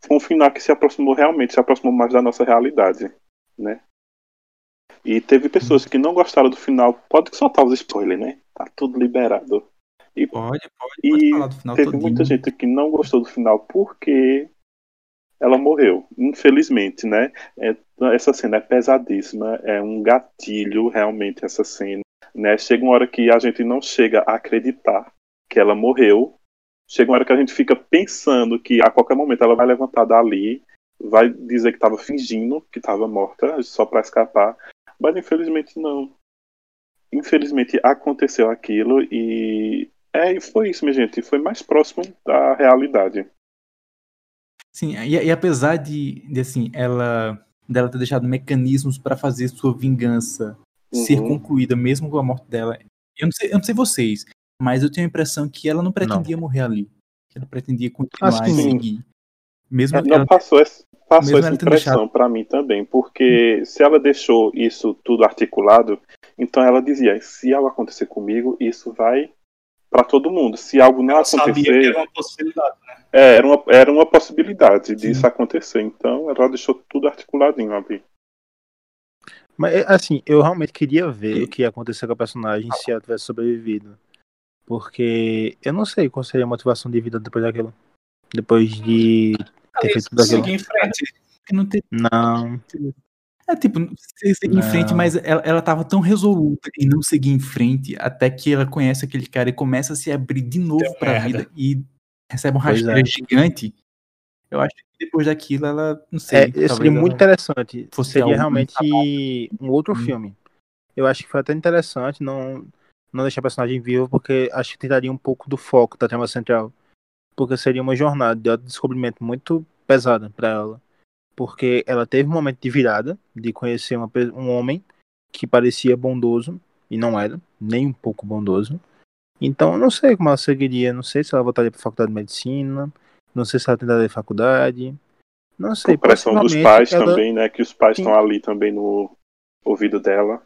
[SPEAKER 3] foi um final que se aproximou realmente, se aproximou mais da nossa realidade, né? E teve pessoas que não gostaram do final. Pode soltar os spoilers, né? Tá tudo liberado. E,
[SPEAKER 2] Pode, pode, pode
[SPEAKER 3] e
[SPEAKER 2] falar do final
[SPEAKER 3] teve
[SPEAKER 2] todinho.
[SPEAKER 3] muita gente que não gostou do final porque ela morreu. Infelizmente, né? É- essa cena é pesadíssima. É um gatilho, realmente, essa cena. Né? Chega uma hora que a gente não chega a acreditar que ela morreu. Chega uma hora que a gente fica pensando que a qualquer momento ela vai levantar dali, vai dizer que estava fingindo que estava morta só para escapar. Mas infelizmente não. Infelizmente aconteceu aquilo e é, e foi isso, minha gente. Foi mais próximo da realidade.
[SPEAKER 2] Sim, e, e apesar de, de, assim, ela dela ter deixado mecanismos para fazer sua vingança ser
[SPEAKER 3] Uhum.
[SPEAKER 2] concluída mesmo com a morte dela, eu não sei, eu não sei vocês, mas eu tenho a impressão que ela não pretendia morrer ali. Que ela pretendia continuar
[SPEAKER 5] Assim,
[SPEAKER 2] e seguir. Mesmo
[SPEAKER 3] É,
[SPEAKER 2] ela
[SPEAKER 3] não passou, essa- passou
[SPEAKER 2] mesmo
[SPEAKER 3] essa impressão para mim também, porque se ela deixou isso tudo articulado, então ela dizia: se algo acontecer comigo, isso vai para todo mundo. Se algo não
[SPEAKER 4] que
[SPEAKER 3] acontecer,
[SPEAKER 4] era uma possibilidade, né?
[SPEAKER 3] é, era uma, era uma possibilidade disso acontecer. Então ela deixou tudo articuladinho ali.
[SPEAKER 5] Mas, é, assim, eu realmente queria ver o que ia acontecer com a personagem se ela tivesse sobrevivido. Porque eu não sei qual seria a motivação de vida depois daquilo. Depois de ter feito tudo aquilo.
[SPEAKER 4] Seguir em frente.
[SPEAKER 2] Não. É tipo, você seguir em frente, mas ela, ela tava tão resoluta em não seguir em frente até que ela conhece aquele cara e começa a se abrir de novo
[SPEAKER 4] Deu
[SPEAKER 2] pra
[SPEAKER 4] merda.
[SPEAKER 2] vida e recebe um
[SPEAKER 5] Pois
[SPEAKER 2] rasteiro
[SPEAKER 5] é.
[SPEAKER 2] gigante. Eu acho que depois daquilo ela, não sei.
[SPEAKER 5] É, seria muito interessante.
[SPEAKER 2] fosse
[SPEAKER 5] Seria realmente um outro
[SPEAKER 2] Hum.
[SPEAKER 5] filme. Eu acho que foi até interessante não, não deixar a personagem viva, porque acho que tiraria um pouco do foco da trama central. Porque seria uma jornada de autodescobrimento muito pesada pra ela. Porque ela teve um momento de virada, de conhecer uma um homem que parecia bondoso, e não era, nem um pouco bondoso. Então eu não sei como ela seguiria, não sei se ela voltaria pra faculdade de medicina, não sei se ela tentaria faculdade. Não sei,
[SPEAKER 3] Por pressão dos
[SPEAKER 5] possivelmente
[SPEAKER 3] pais
[SPEAKER 5] ela-
[SPEAKER 3] também, né? Que os pais estão ali também no ouvido dela.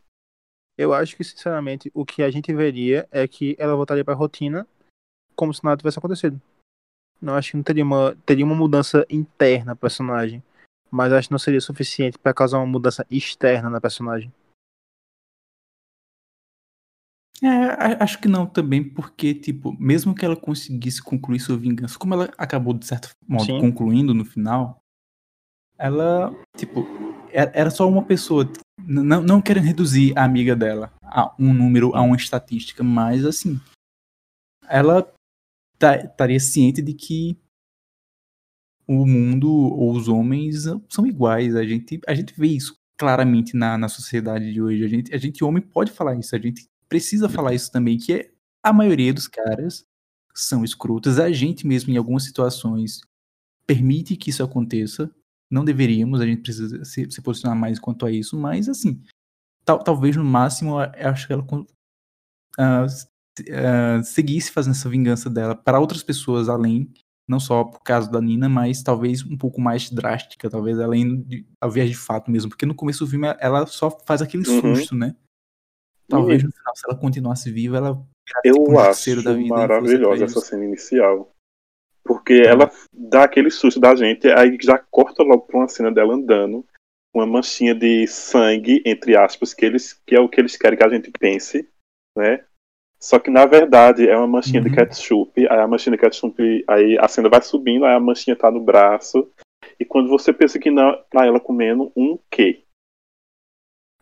[SPEAKER 5] Eu acho que, sinceramente, o que a gente veria é que ela voltaria pra rotina como se nada tivesse acontecido. Não acho que não teria uma, teria uma mudança interna na personagem. Mas acho que não seria suficiente pra causar uma mudança externa na personagem.
[SPEAKER 2] É, acho que não também, porque, tipo, mesmo que ela conseguisse concluir sua vingança, como ela acabou, de certo modo,
[SPEAKER 5] Sim.
[SPEAKER 2] concluindo no final, ela, tipo, era era só uma pessoa. Não, não querendo reduzir a amiga dela a um número, a uma estatística, mas, assim, ela tá- estaria ciente de que o mundo ou os homens são iguais. A gente, a gente vê isso claramente na, na sociedade de hoje. A gente, a gente, homem, pode falar isso. A gente precisa falar isso também, que é, a maioria dos caras são escrotas. A gente mesmo, em algumas situações, permite que isso aconteça. Não deveríamos, a gente precisa se, se posicionar mais quanto a isso, mas assim, tal, talvez no máximo, acho que ela s- ah, seguisse fazendo essa vingança dela para outras pessoas além, não só por causa da Nina, mas talvez um pouco mais drástica, talvez ela indo de, ao viés de fato mesmo, porque no começo do filme ela só faz aquele
[SPEAKER 3] Uhum.
[SPEAKER 2] susto, né? Talvez no final, se ela continuasse viva, ela
[SPEAKER 3] Eu
[SPEAKER 2] tipo um
[SPEAKER 3] acho
[SPEAKER 2] da vida
[SPEAKER 3] maravilhosa essa cena inicial. Porque ela dá aquele susto da gente, aí já corta logo pra uma cena dela andando, uma manchinha de sangue, entre aspas, que, eles, que é o que eles querem que a gente pense, né? Só que na verdade é uma manchinha de
[SPEAKER 2] Uhum.
[SPEAKER 3] ketchup, aí a manchinha de ketchup, aí a cena vai subindo, aí a manchinha tá no braço, e quando você pensa que não, tá ela comendo um quê?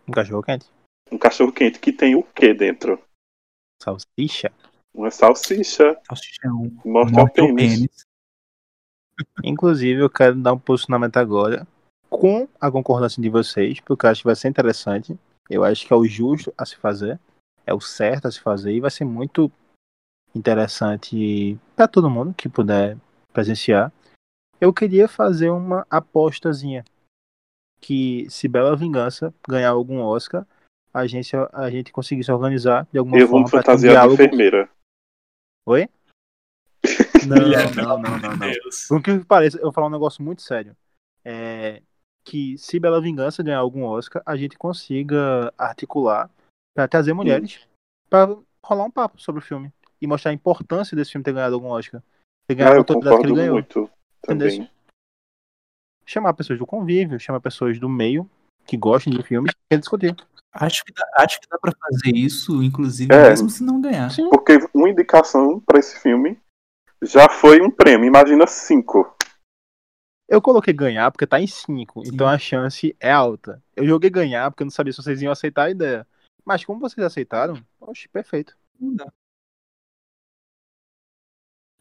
[SPEAKER 5] Um cachorro quente.
[SPEAKER 3] Um cachorro quente que tem o quê dentro?
[SPEAKER 5] Salsicha.
[SPEAKER 3] Uma salsicha,
[SPEAKER 2] Salsichão,
[SPEAKER 3] morte ao
[SPEAKER 2] morte ao
[SPEAKER 3] pênis.
[SPEAKER 2] pênis.
[SPEAKER 5] Inclusive, eu quero dar um posicionamento agora com a concordância de vocês, porque eu acho que vai ser interessante. Eu acho que é o justo a se fazer, é o certo a se fazer e vai ser muito interessante para todo mundo que puder presenciar. Eu queria fazer uma apostazinha que se Bela Vingança ganhar algum Oscar, a gente, a gente conseguisse organizar de alguma
[SPEAKER 3] Eu vou
[SPEAKER 5] forma ter um
[SPEAKER 3] fantasiar de
[SPEAKER 5] diálogo.
[SPEAKER 3] enfermeira.
[SPEAKER 5] Oi? Não, não, não, não, não.
[SPEAKER 4] Deus.
[SPEAKER 5] Por que pareça, eu vou falar um negócio muito sério. É que se Bela Vingança ganhar algum Oscar, a gente consiga articular para trazer mulheres para rolar um papo sobre o filme e mostrar a importância desse filme ter ganhado algum Oscar. Ter
[SPEAKER 3] Ah,
[SPEAKER 5] ganhado a
[SPEAKER 3] eu
[SPEAKER 5] autoridade que ele ganhou.
[SPEAKER 3] muito também.
[SPEAKER 5] Entendeu? Chamar pessoas do convívio, chamar pessoas do meio que gostem de filmes e discutir.
[SPEAKER 2] Acho que, dá, acho que dá pra fazer isso, inclusive,
[SPEAKER 3] É.
[SPEAKER 2] mesmo se não ganhar.
[SPEAKER 5] Sim.
[SPEAKER 3] Porque uma indicação pra esse filme já foi um prêmio. Imagina cinco.
[SPEAKER 5] Eu coloquei ganhar porque tá em 5,
[SPEAKER 2] Sim.
[SPEAKER 5] então a chance é alta. Eu joguei ganhar porque eu não sabia se vocês iam aceitar a ideia. Mas como vocês aceitaram, oxe, perfeito.
[SPEAKER 2] Não dá.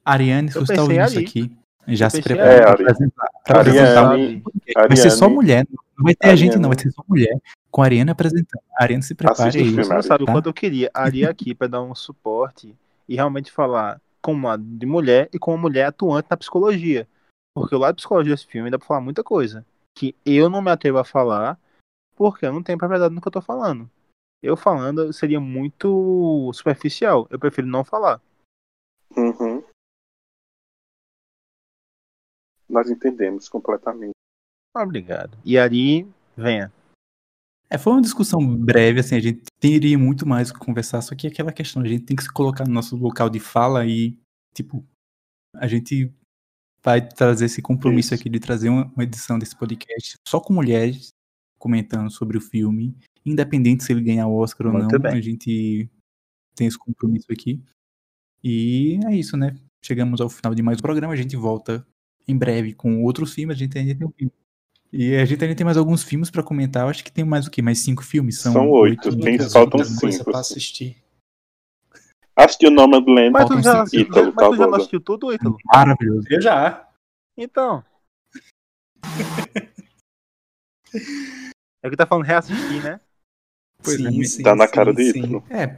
[SPEAKER 2] Ariane, se você tá
[SPEAKER 5] pensei
[SPEAKER 2] ouvindo isso
[SPEAKER 5] ali.
[SPEAKER 2] aqui, já se prepara
[SPEAKER 3] É, Ari-
[SPEAKER 2] apresentar. pra
[SPEAKER 3] Ariane,
[SPEAKER 2] apresentar. Vai ser só
[SPEAKER 3] Ariane.
[SPEAKER 2] mulher, não vai ter a gente
[SPEAKER 3] Ariane.
[SPEAKER 2] não, vai ser só mulher, com a Ariane apresentando. A Ariane se
[SPEAKER 3] o
[SPEAKER 2] aí.
[SPEAKER 3] filme,
[SPEAKER 5] Você não sabe o
[SPEAKER 2] Tá.
[SPEAKER 5] quanto eu queria a Ari aqui pra dar um suporte e realmente falar como uma de mulher e como uma mulher atuante na psicologia. Porque o lado de psicologia desse filme dá pra falar muita coisa. Que eu não me atrevo a falar porque eu não tenho propriedade no que eu tô falando. Eu falando seria muito superficial. Eu prefiro não falar.
[SPEAKER 3] Uhum. Nós entendemos completamente.
[SPEAKER 5] Obrigado. E Ari, venha.
[SPEAKER 2] É, foi uma discussão breve, assim, a gente teria muito mais o que conversar, só que aquela questão, a gente tem que se colocar no nosso local de fala e, tipo, a gente vai trazer esse compromisso
[SPEAKER 3] Isso.
[SPEAKER 2] aqui de trazer uma, uma edição desse podcast só com mulheres comentando sobre o filme, independente se ele ganhar o Oscar ou
[SPEAKER 5] Muito
[SPEAKER 2] não,
[SPEAKER 5] bem.
[SPEAKER 2] a gente tem esse compromisso aqui. E é isso, né? Chegamos ao final de mais um programa, a gente volta em breve com outros filmes, a gente ainda tem um filme. E a gente ainda tem mais alguns filmes pra comentar. Eu acho que tem mais o quê? Mais cinco filmes?
[SPEAKER 3] São oito,
[SPEAKER 2] né?
[SPEAKER 3] tem- faltam cinco.
[SPEAKER 4] pra assistir.
[SPEAKER 3] Assisti o Nomadland
[SPEAKER 5] Mas tu já, assistiu,
[SPEAKER 3] Ítalo,
[SPEAKER 5] mas tu já assistiu tudo, Ítalo?
[SPEAKER 2] Maravilhoso.
[SPEAKER 4] Eu já.
[SPEAKER 5] Então. É que tá falando reassistir, né?
[SPEAKER 2] Pois é,
[SPEAKER 4] sim,
[SPEAKER 2] me-
[SPEAKER 4] sim,
[SPEAKER 3] Tá na
[SPEAKER 4] sim,
[SPEAKER 3] cara de
[SPEAKER 4] sim.
[SPEAKER 3] Ítalo.
[SPEAKER 2] É, tem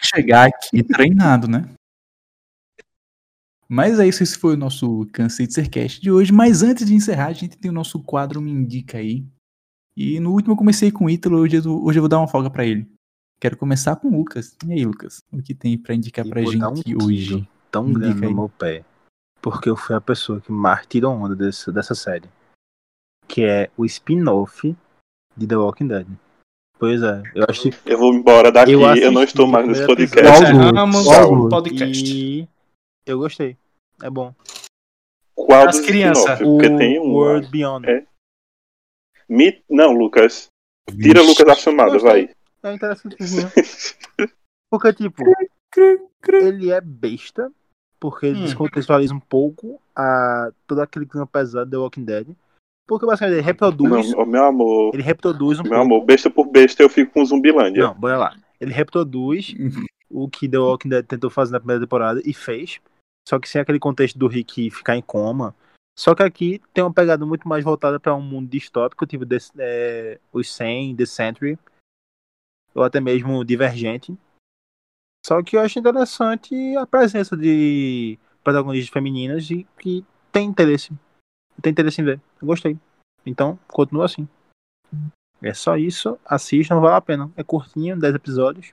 [SPEAKER 2] que chegar aqui treinado, né? Mas é isso, esse foi o nosso Cansei de Ser Cast de hoje. Mas antes de encerrar, a gente tem o nosso quadro Me Indica aí. E no último eu comecei com o Ítalo, hoje eu, hoje eu vou dar uma folga pra ele. Quero começar com o Lucas. E aí, Lucas? O que tem pra indicar
[SPEAKER 5] E
[SPEAKER 2] pra gente
[SPEAKER 5] um
[SPEAKER 2] hoje?
[SPEAKER 5] tão grande no meu pé. Porque eu fui a pessoa que mais tirou onda desse, dessa série. Que é o spin-off de The Walking Dead. Pois é, eu acho que.
[SPEAKER 3] Eu vou embora daqui,
[SPEAKER 5] Eu
[SPEAKER 3] eu, não estou mais nesse podcast.
[SPEAKER 4] Encerramos
[SPEAKER 3] Qual?
[SPEAKER 4] o podcast.
[SPEAKER 5] E eu gostei. É bom.
[SPEAKER 3] Qual
[SPEAKER 4] As crianças.
[SPEAKER 3] Porque tem um.
[SPEAKER 5] World. Beyond.
[SPEAKER 3] É. Mi- Não, Lucas. Tira Lucas da chamada, vai.
[SPEAKER 5] É interessantezinho. Porque, tipo, ele é besta, porque ele
[SPEAKER 4] Hum.
[SPEAKER 5] descontextualiza um pouco a, todo aquele clima pesado de The Walking Dead. Porque basicamente ele reproduz.
[SPEAKER 3] Não, meu amor.
[SPEAKER 5] Ele reproduz um
[SPEAKER 3] Meu
[SPEAKER 5] pouco.
[SPEAKER 3] amor, besta por besta eu fico com Zumbilândia.
[SPEAKER 5] Não, bora lá. Ele reproduz o que The Walking Dead tentou fazer na primeira temporada e fez. Só que sem aquele contexto do Rick ficar em coma. Só que aqui tem uma pegada muito mais voltada para um mundo distópico, tipo The, é, os 100, The Century, ou até mesmo Divergente. Só que eu acho interessante a presença de protagonistas femininas e que tem interesse. Tem interesse em ver. Eu gostei. Então, continua assim. É só isso. Assistam, vale a pena. É curtinho, 10 episódios.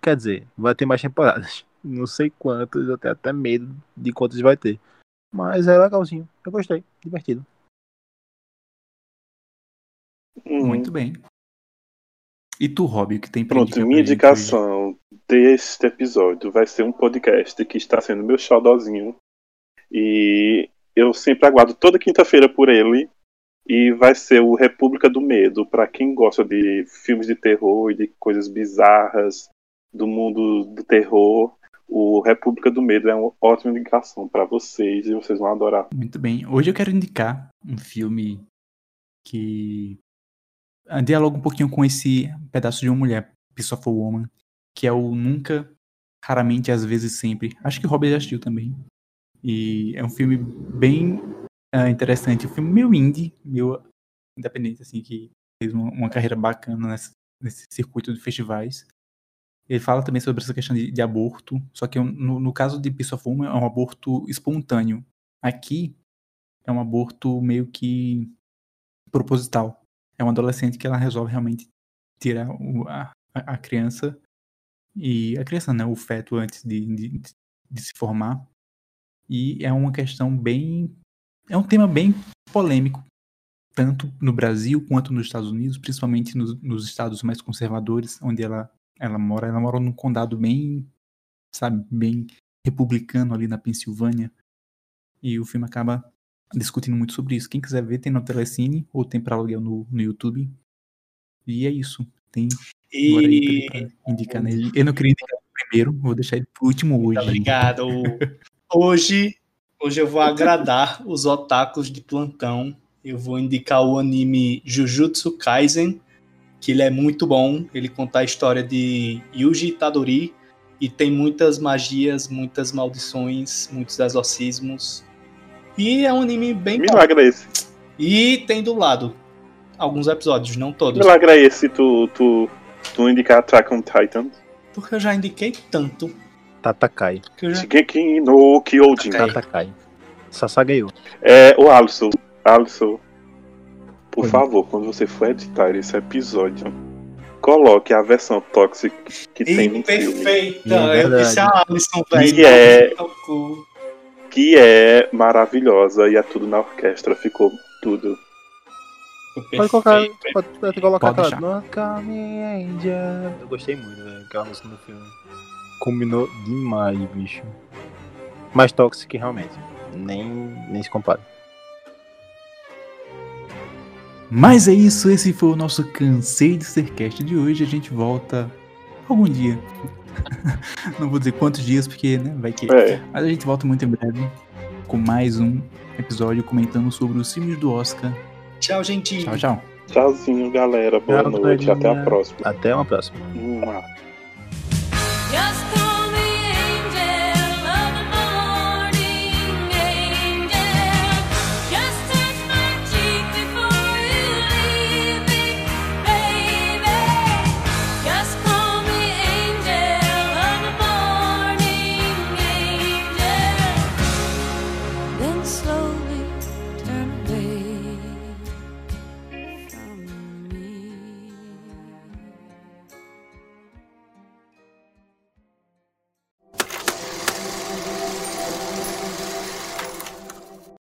[SPEAKER 5] Quer dizer, vai ter mais temporadas. Não sei quantas, eu tenho até medo de quantas vai ter. Mas é legalzinho. Eu gostei. Divertido.
[SPEAKER 3] Uhum.
[SPEAKER 2] Muito bem. E tu, Rob, o que tem pra
[SPEAKER 3] Pronto, minha indicação deste episódio vai ser um podcast que está sendo meu xodózinho. E eu sempre aguardo toda quinta-feira por ele. E vai ser o República do Medo, para quem gosta de filmes de terror e de coisas bizarras do mundo do terror. O República do Medo é uma ótima indicação para vocês e vocês vão adorar.
[SPEAKER 2] Muito bem. Hoje eu quero indicar um filme que dialoga um pouquinho com esse pedaço de uma mulher, Piece of a Woman, que é o Nunca, Raramente, Às vezes, Sempre. Acho que o Robert já assistiu também. E é um filme bem ah, interessante. Um filme meio indie, meio independente, assim, que fez uma, uma carreira bacana nesse, nesse circuito de festivais. Ele fala também sobre essa questão de, de aborto, só que no, no caso de Piece of Woman é um aborto espontâneo. Aqui é um aborto meio que proposital. É uma adolescente que ela resolve realmente tirar o- a, a a criança e a criança, né, o feto antes de, de, de se formar. E é uma questão bem, é um tema bem polêmico, tanto no Brasil quanto nos Estados Unidos, principalmente nos, nos estados mais conservadores, onde ela ela mora. Ela mora num condado bem, sabe, bem republicano ali na Pensilvânia. E o filme acaba discutindo muito sobre isso. Quem quiser ver, tem no Telecine ou tem para aluguel no, no YouTube. E é isso. Tem.
[SPEAKER 4] E
[SPEAKER 2] indicar nele. Eu não queria indicar primeiro, vou deixar ele pro último hoje.
[SPEAKER 4] Muito obrigado. Hoje, hoje eu vou agradar os otakus de plantão. Eu vou indicar o anime Jujutsu Kaisen, que ele é muito bom. Ele conta a história de Yuji Itadori e tem muitas magias, muitas maldições, muitos exorcismos. E é um anime bem bom.
[SPEAKER 3] Milagre é esse.
[SPEAKER 4] E tem do lado alguns episódios, não todos.
[SPEAKER 3] Milagre é esse tu, tu, tu indicar Attack on Titan.
[SPEAKER 4] Porque eu já indiquei tanto
[SPEAKER 5] Tatakai.
[SPEAKER 3] Shigeki no Kyojin.
[SPEAKER 5] Tatakai. Sasageo.
[SPEAKER 3] É, o Alisson, Alisson, por
[SPEAKER 2] Oi.
[SPEAKER 3] favor, quando você for editar esse episódio, coloque a versão toxic que tem no filme.
[SPEAKER 4] perfeita.
[SPEAKER 5] É
[SPEAKER 4] eu disse a Alisson, velho.
[SPEAKER 3] Que é-. Que é maravilhosa e é tudo na orquestra, ficou tudo.
[SPEAKER 5] Pode colocar,
[SPEAKER 4] perfeito.
[SPEAKER 5] pode, pode colocar
[SPEAKER 2] Pode
[SPEAKER 5] aquela. Eu gostei muito, velho, aquela música no filme. Combinou demais, bicho. Mas Toxic, realmente. Nem, nem se compara.
[SPEAKER 2] Mas é isso, esse foi o nosso Cansei de Ser Cast de hoje. A gente volta algum dia. Não vou dizer quantos dias, porque né, vai que.
[SPEAKER 3] É,
[SPEAKER 2] Mas a gente volta muito em breve com mais um episódio comentando sobre os filmes do Oscar.
[SPEAKER 4] Tchau, gente.
[SPEAKER 2] Tchau, tchau.
[SPEAKER 3] tchauzinho, galera. Boa
[SPEAKER 5] Tchau,
[SPEAKER 3] noite. Até a próxima.
[SPEAKER 5] Até uma próxima.
[SPEAKER 3] Mua.
[SPEAKER 1] Just the